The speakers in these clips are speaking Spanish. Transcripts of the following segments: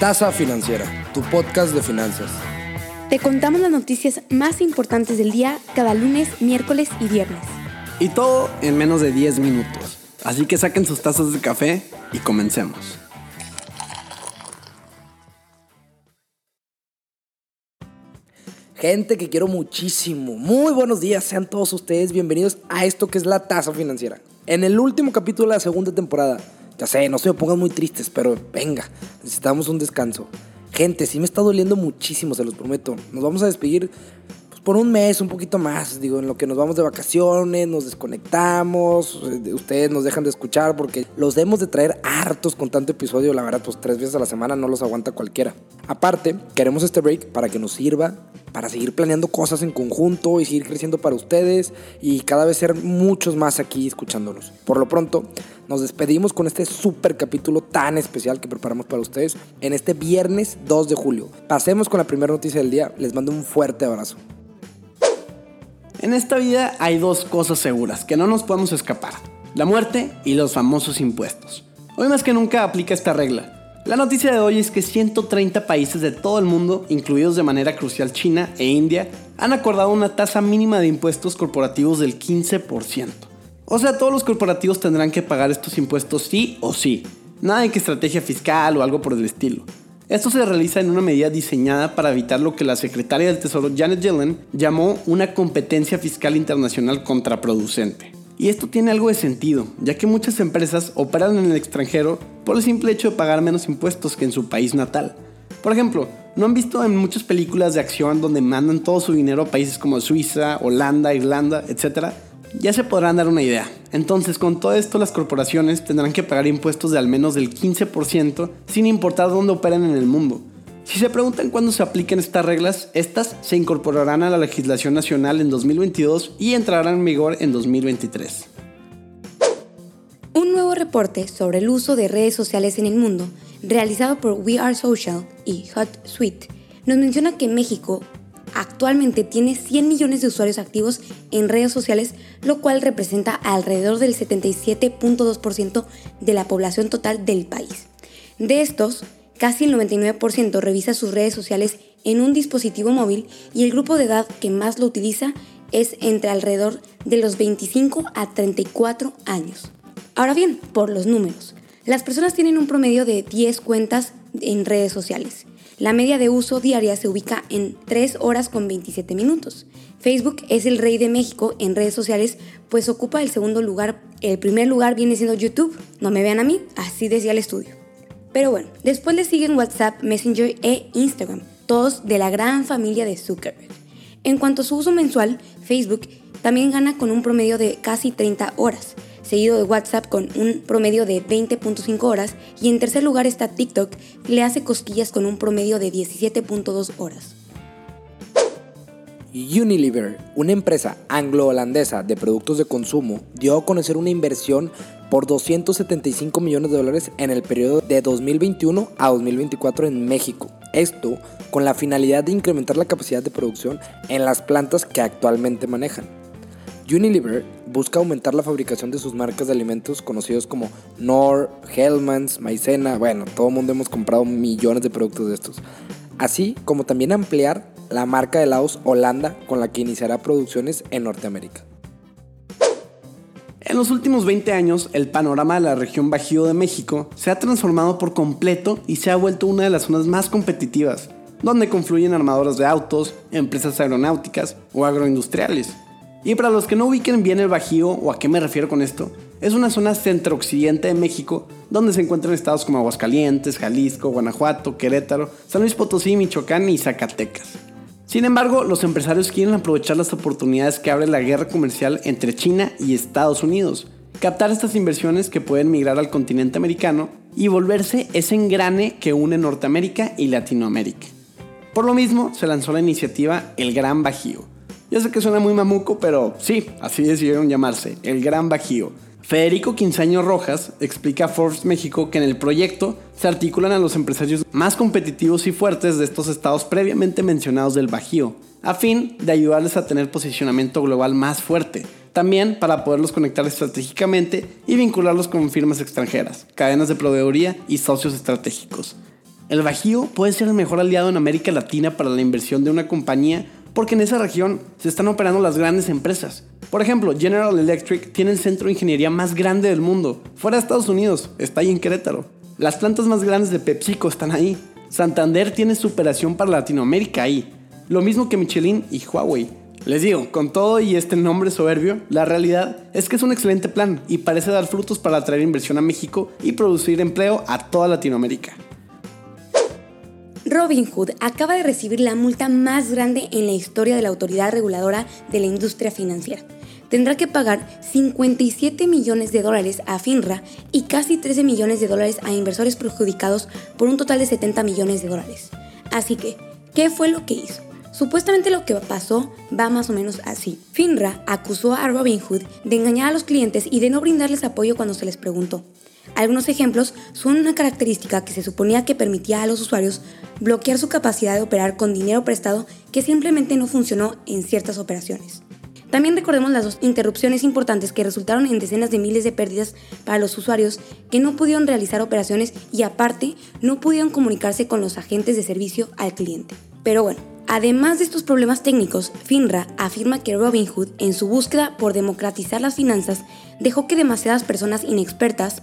Tasa Financiera, tu podcast de finanzas. Te contamos las noticias más importantes del día cada lunes, miércoles y viernes. Y todo en menos de 10 minutos. Así que saquen sus tazas de café y comencemos. Gente que quiero muchísimo. Muy buenos días, sean todos ustedes bienvenidos a esto que es la tasa financiera. En el último capítulo de la segunda temporada, ya sé, no se me pongan muy tristes, pero venga, necesitamos un descanso. Gente, sí me está doliendo muchísimo, se los prometo. Nos vamos a despedir pues, por un mes, un poquito más. Digo, en lo que nos vamos de vacaciones, nos desconectamos, eh, ustedes nos dejan de escuchar porque los debemos de traer hartos con tanto episodio. La verdad, pues tres veces a la semana no los aguanta cualquiera. Aparte, queremos este break para que nos sirva para seguir planeando cosas en conjunto y seguir creciendo para ustedes y cada vez ser muchos más aquí escuchándonos. Por lo pronto, nos despedimos con este super capítulo tan especial que preparamos para ustedes en este viernes 2 de julio. Pasemos con la primera noticia del día. Les mando un fuerte abrazo. En esta vida hay dos cosas seguras que no nos podemos escapar. La muerte y los famosos impuestos. Hoy más que nunca aplica esta regla. La noticia de hoy es que 130 países de todo el mundo, incluidos de manera crucial China e India, han acordado una tasa mínima de impuestos corporativos del 15%. O sea, todos los corporativos tendrán que pagar estos impuestos sí o sí. Nada de que estrategia fiscal o algo por el estilo. Esto se realiza en una medida diseñada para evitar lo que la secretaria del Tesoro Janet Yellen llamó una competencia fiscal internacional contraproducente. Y esto tiene algo de sentido, ya que muchas empresas operan en el extranjero por el simple hecho de pagar menos impuestos que en su país natal. Por ejemplo, ¿no han visto en muchas películas de acción donde mandan todo su dinero a países como Suiza, Holanda, Irlanda, etcétera? Ya se podrán dar una idea. Entonces, con todo esto, las corporaciones tendrán que pagar impuestos de al menos del 15% sin importar dónde operen en el mundo. Si se preguntan cuándo se apliquen estas reglas, estas se incorporarán a la legislación nacional en 2022 y entrarán en vigor en 2023. Reporte sobre el uso de redes sociales en el mundo, realizado por We Are Social y HotSuite, nos menciona que México actualmente tiene 100 millones de usuarios activos en redes sociales, lo cual representa alrededor del 77.2% de la población total del país. De estos, Casi el 99% revisa sus redes sociales en un dispositivo móvil y el grupo de edad que más lo utiliza es entre alrededor de los 25 a 34 años. Ahora bien, por los números. Las personas tienen un promedio de 10 cuentas en redes sociales. La media de uso diaria se ubica en 3 horas con 27 minutos. Facebook es el rey de México en redes sociales, pues ocupa el segundo lugar. El primer lugar viene siendo YouTube. No me vean a mí, así decía el estudio. Pero bueno, después le siguen WhatsApp, Messenger e Instagram, todos de la gran familia de Zuckerberg. En cuanto a su uso mensual, Facebook también gana con un promedio de casi 30 horas, seguido de WhatsApp con un promedio de 20.5 horas y en tercer lugar está TikTok, que le hace cosquillas con un promedio de 17.2 horas. Unilever, una empresa anglo-holandesa de productos de consumo, dio a conocer una inversión por 275 millones de dólares en el periodo de 2021 a 2024 en México. Esto con la finalidad de incrementar la capacidad de producción en las plantas que actualmente manejan. Unilever busca aumentar la fabricación de sus marcas de alimentos conocidos como Nor, Hellmann's, Maicena, bueno, todo el mundo hemos comprado millones de productos de estos. Así como también ampliar la marca de helados Holanda con la que iniciará producciones en Norteamérica. En los últimos 20 años, el panorama de la región Bajío de México se ha transformado por completo y se ha vuelto una de las zonas más competitivas, donde confluyen armadoras de autos, empresas aeronáuticas o agroindustriales. Y para los que no ubiquen bien el Bajío o a qué me refiero con esto, es una zona centro-occidente de México donde se encuentran estados como Aguascalientes, Jalisco, Guanajuato, Querétaro, San Luis Potosí, Michoacán y Zacatecas. Sin embargo, los empresarios quieren aprovechar las oportunidades que abre la guerra comercial entre China y Estados Unidos, captar estas inversiones que pueden migrar al continente americano y volverse ese engrane que une Norteamérica y Latinoamérica. Por lo mismo, se lanzó la iniciativa El Gran Bajío. Ya sé que suena muy mamuco, pero sí, así decidieron llamarse, El Gran Bajío, Federico Quinzaño Rojas explica a Forbes México que en el proyecto se articulan a los empresarios más competitivos y fuertes de estos estados previamente mencionados del Bajío, a fin de ayudarles a tener posicionamiento global más fuerte, también para poderlos conectar estratégicamente y vincularlos con firmas extranjeras, cadenas de proveeduría y socios estratégicos. El Bajío puede ser el mejor aliado en América Latina para la inversión de una compañía porque en esa región se están operando las grandes empresas. Por ejemplo, General Electric tiene el centro de ingeniería más grande del mundo, fuera de Estados Unidos, está ahí en Querétaro. Las plantas más grandes de PepsiCo están ahí. Santander tiene su operación para Latinoamérica ahí. Lo mismo que Michelin y Huawei. Les digo, con todo y este nombre soberbio, la realidad es que es un excelente plan y parece dar frutos para atraer inversión a México y producir empleo a toda Latinoamérica. Robinhood acaba de recibir la multa más grande en la historia de la autoridad reguladora de la industria financiera. Tendrá que pagar 57 millones de dólares a FINRA y casi 13 millones de dólares a inversores perjudicados por un total de 70 millones de dólares. Así que, ¿qué fue lo que hizo? Supuestamente lo que pasó va más o menos así. FINRA acusó a Robinhood de engañar a los clientes y de no brindarles apoyo cuando se les preguntó. Algunos ejemplos son una característica que se suponía que permitía a los usuarios bloquear su capacidad de operar con dinero prestado que simplemente no funcionó en ciertas operaciones. También recordemos las dos interrupciones importantes que resultaron en decenas de miles de pérdidas para los usuarios que no pudieron realizar operaciones y aparte no pudieron comunicarse con los agentes de servicio al cliente. Pero bueno, además de estos problemas técnicos, FINRA afirma que Robinhood, en su búsqueda por democratizar las finanzas, dejó que demasiadas personas inexpertas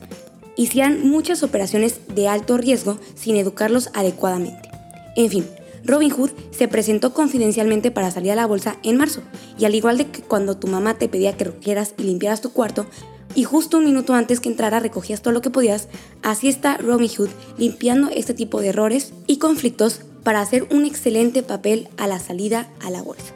hicieran muchas operaciones de alto riesgo sin educarlos adecuadamente. En fin, Robinhood se presentó confidencialmente para salir a la bolsa en marzo, y al igual de que cuando tu mamá te pedía que recogieras y limpiaras tu cuarto, y justo un minuto antes que entrara recogías todo lo que podías, así está Robinhood limpiando este tipo de errores y conflictos para hacer un excelente papel a la salida a la bolsa.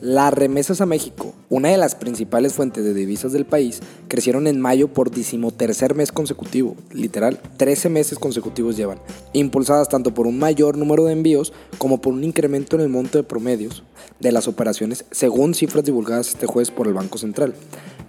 Las remesas a México, una de las principales fuentes de divisas del país, crecieron en mayo por decimotercer mes consecutivo, literal, 13 meses consecutivos llevan, impulsadas tanto por un mayor número de envíos como por un incremento en el monto de promedios de las operaciones, según cifras divulgadas este jueves por el Banco Central.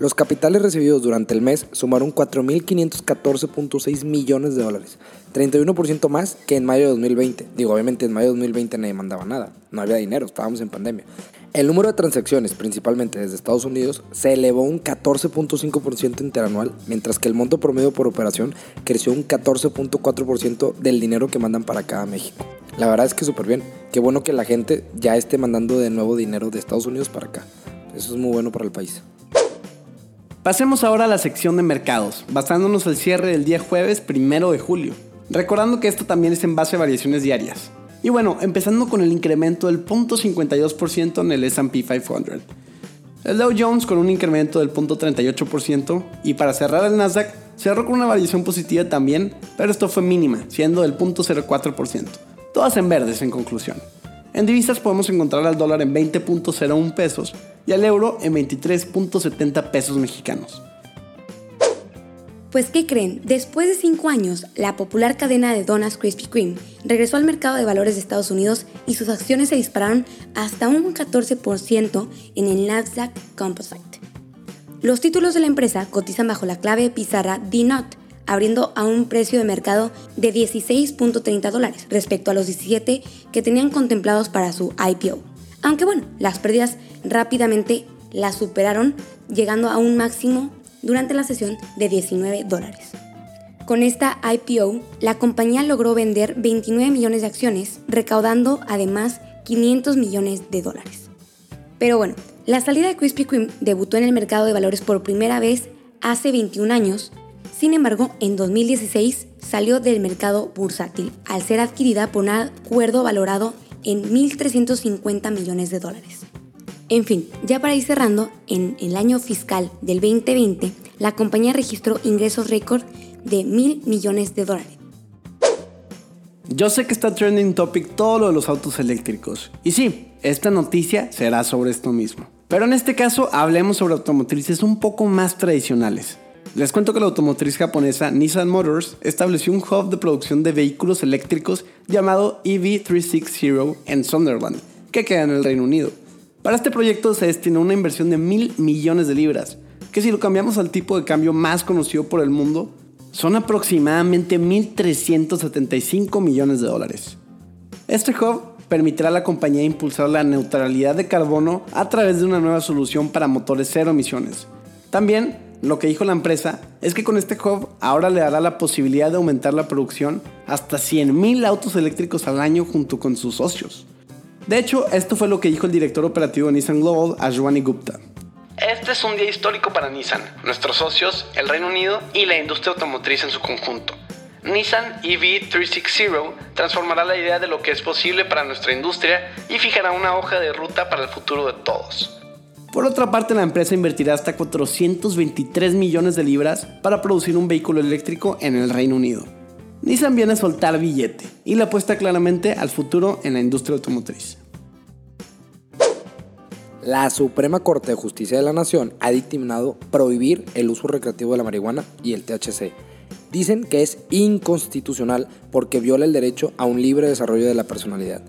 Los capitales recibidos durante el mes sumaron 4.514.6 millones de dólares, 31% más que en mayo de 2020. Digo, obviamente en mayo de 2020 nadie mandaba nada, no había dinero, estábamos en pandemia. El número de transacciones, principalmente desde Estados Unidos, se elevó un 14.5% interanual, mientras que el monto promedio por operación creció un 14.4% del dinero que mandan para acá a México. La verdad es que súper bien. Qué bueno que la gente ya esté mandando de nuevo dinero de Estados Unidos para acá. Eso es muy bueno para el país. Pasemos ahora a la sección de mercados, basándonos el cierre del día jueves primero de julio. Recordando que esto también es en base a variaciones diarias. Y bueno, empezando con el incremento del 0.52% en el SP 500. El Dow Jones con un incremento del 0.38% y para cerrar el Nasdaq cerró con una variación positiva también, pero esto fue mínima, siendo del 0.04%. Todas en verdes en conclusión. En divisas podemos encontrar al dólar en 20.01 pesos y al euro en 23.70 pesos mexicanos. Pues, ¿qué creen? Después de cinco años, la popular cadena de donas Krispy Kreme regresó al mercado de valores de Estados Unidos y sus acciones se dispararon hasta un 14% en el Nasdaq Composite. Los títulos de la empresa cotizan bajo la clave pizarra DNOT, abriendo a un precio de mercado de 16.30 dólares respecto a los 17 que tenían contemplados para su IPO. Aunque bueno, las pérdidas rápidamente las superaron, llegando a un máximo durante la sesión de 19 dólares. Con esta IPO, la compañía logró vender 29 millones de acciones, recaudando además 500 millones de dólares. Pero bueno, la salida de Krispy Kreme debutó en el mercado de valores por primera vez hace 21 años, sin embargo, en 2016 salió del mercado bursátil al ser adquirida por un acuerdo valorado en 1.350 millones de dólares. En fin, ya para ir cerrando, en el año fiscal del 2020, la compañía registró ingresos récord de mil millones de dólares. Yo sé que está trending topic todo lo de los autos eléctricos. Y sí, esta noticia será sobre esto mismo. Pero en este caso hablemos sobre automotrices un poco más tradicionales. Les cuento que la automotriz japonesa Nissan Motors estableció un hub de producción de vehículos eléctricos llamado EV360 en Sunderland, que queda en el Reino Unido. Para este proyecto se destinó una inversión de mil millones de libras, que si lo cambiamos al tipo de cambio más conocido por el mundo, son aproximadamente 1.375 millones de dólares. Este hub permitirá a la compañía impulsar la neutralidad de carbono a través de una nueva solución para motores cero emisiones. También Lo que dijo la empresa es que con este hub ahora le dará la posibilidad de aumentar la producción hasta 100.000 autos eléctricos al año junto con sus socios. De hecho, esto fue lo que dijo el director operativo de Nissan Global, Ashwani Gupta. Este es un día histórico para Nissan, nuestros socios, el Reino Unido y la industria automotriz en su conjunto. Nissan EV360 transformará la idea de lo que es posible para nuestra industria y fijará una hoja de ruta para el futuro de todos. Por otra parte, la empresa invertirá hasta 423 millones de libras para producir un vehículo eléctrico en el Reino Unido. Nissan viene a soltar billete y le apuesta claramente al futuro en la industria automotriz. La Suprema Corte de Justicia de la Nación ha dictaminado prohibir el uso recreativo de la marihuana y el THC. Dicen que es inconstitucional porque viola el derecho a un libre desarrollo de la personalidad.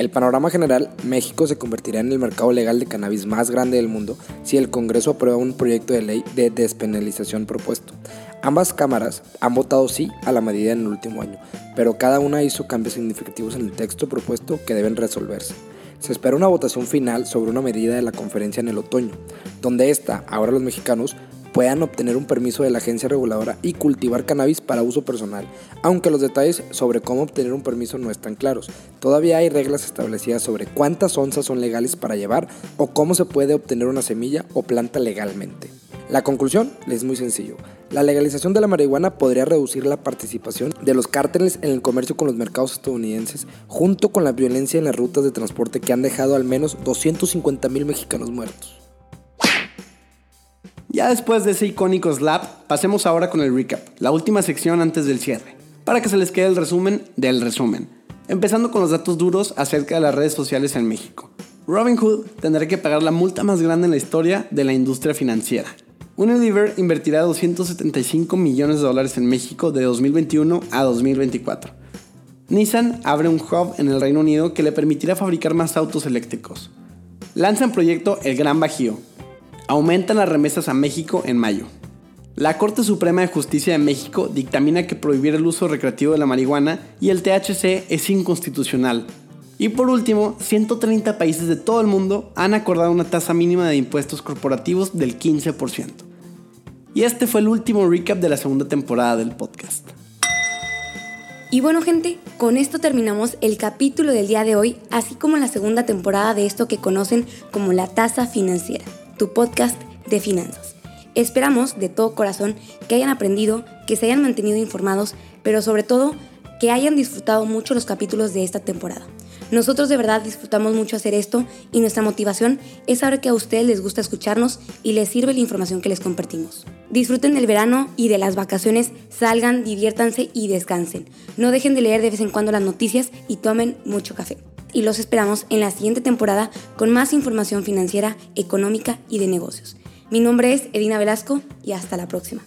El panorama general, México se convertirá en el mercado legal de cannabis más grande del mundo si el Congreso aprueba un proyecto de ley de despenalización propuesto. Ambas cámaras han votado sí a la medida en el último año, pero cada una hizo cambios significativos en el texto propuesto que deben resolverse. Se espera una votación final sobre una medida de la conferencia en el otoño, donde esta, ahora los mexicanos, puedan obtener un permiso de la agencia reguladora y cultivar cannabis para uso personal, aunque los detalles sobre cómo obtener un permiso no están claros. Todavía hay reglas establecidas sobre cuántas onzas son legales para llevar o cómo se puede obtener una semilla o planta legalmente. La conclusión es muy sencillo. La legalización de la marihuana podría reducir la participación de los cárteles en el comercio con los mercados estadounidenses, junto con la violencia en las rutas de transporte que han dejado al menos 250 mil mexicanos muertos. Ya después de ese icónico slap, pasemos ahora con el recap, la última sección antes del cierre, para que se les quede el resumen del resumen. Empezando con los datos duros acerca de las redes sociales en México. Robinhood tendrá que pagar la multa más grande en la historia de la industria financiera. Unilever invertirá 275 millones de dólares en México de 2021 a 2024. Nissan abre un hub en el Reino Unido que le permitirá fabricar más autos eléctricos. Lanzan proyecto El Gran Bajío, aumentan las remesas a México en mayo. La Corte Suprema de Justicia de México dictamina que prohibir el uso recreativo de la marihuana y el THC es inconstitucional. Y por último, 130 países de todo el mundo han acordado una tasa mínima de impuestos corporativos del 15%. Y este fue el último recap de la segunda temporada del podcast. Y bueno gente, con esto terminamos el capítulo del día de hoy, así como la segunda temporada de esto que conocen como la tasa financiera tu podcast de finanzas. Esperamos de todo corazón que hayan aprendido, que se hayan mantenido informados, pero sobre todo que hayan disfrutado mucho los capítulos de esta temporada. Nosotros de verdad disfrutamos mucho hacer esto y nuestra motivación es saber que a ustedes les gusta escucharnos y les sirve la información que les compartimos. Disfruten del verano y de las vacaciones, salgan, diviértanse y descansen. No dejen de leer de vez en cuando las noticias y tomen mucho café y los esperamos en la siguiente temporada con más información financiera, económica y de negocios. Mi nombre es Edina Velasco y hasta la próxima.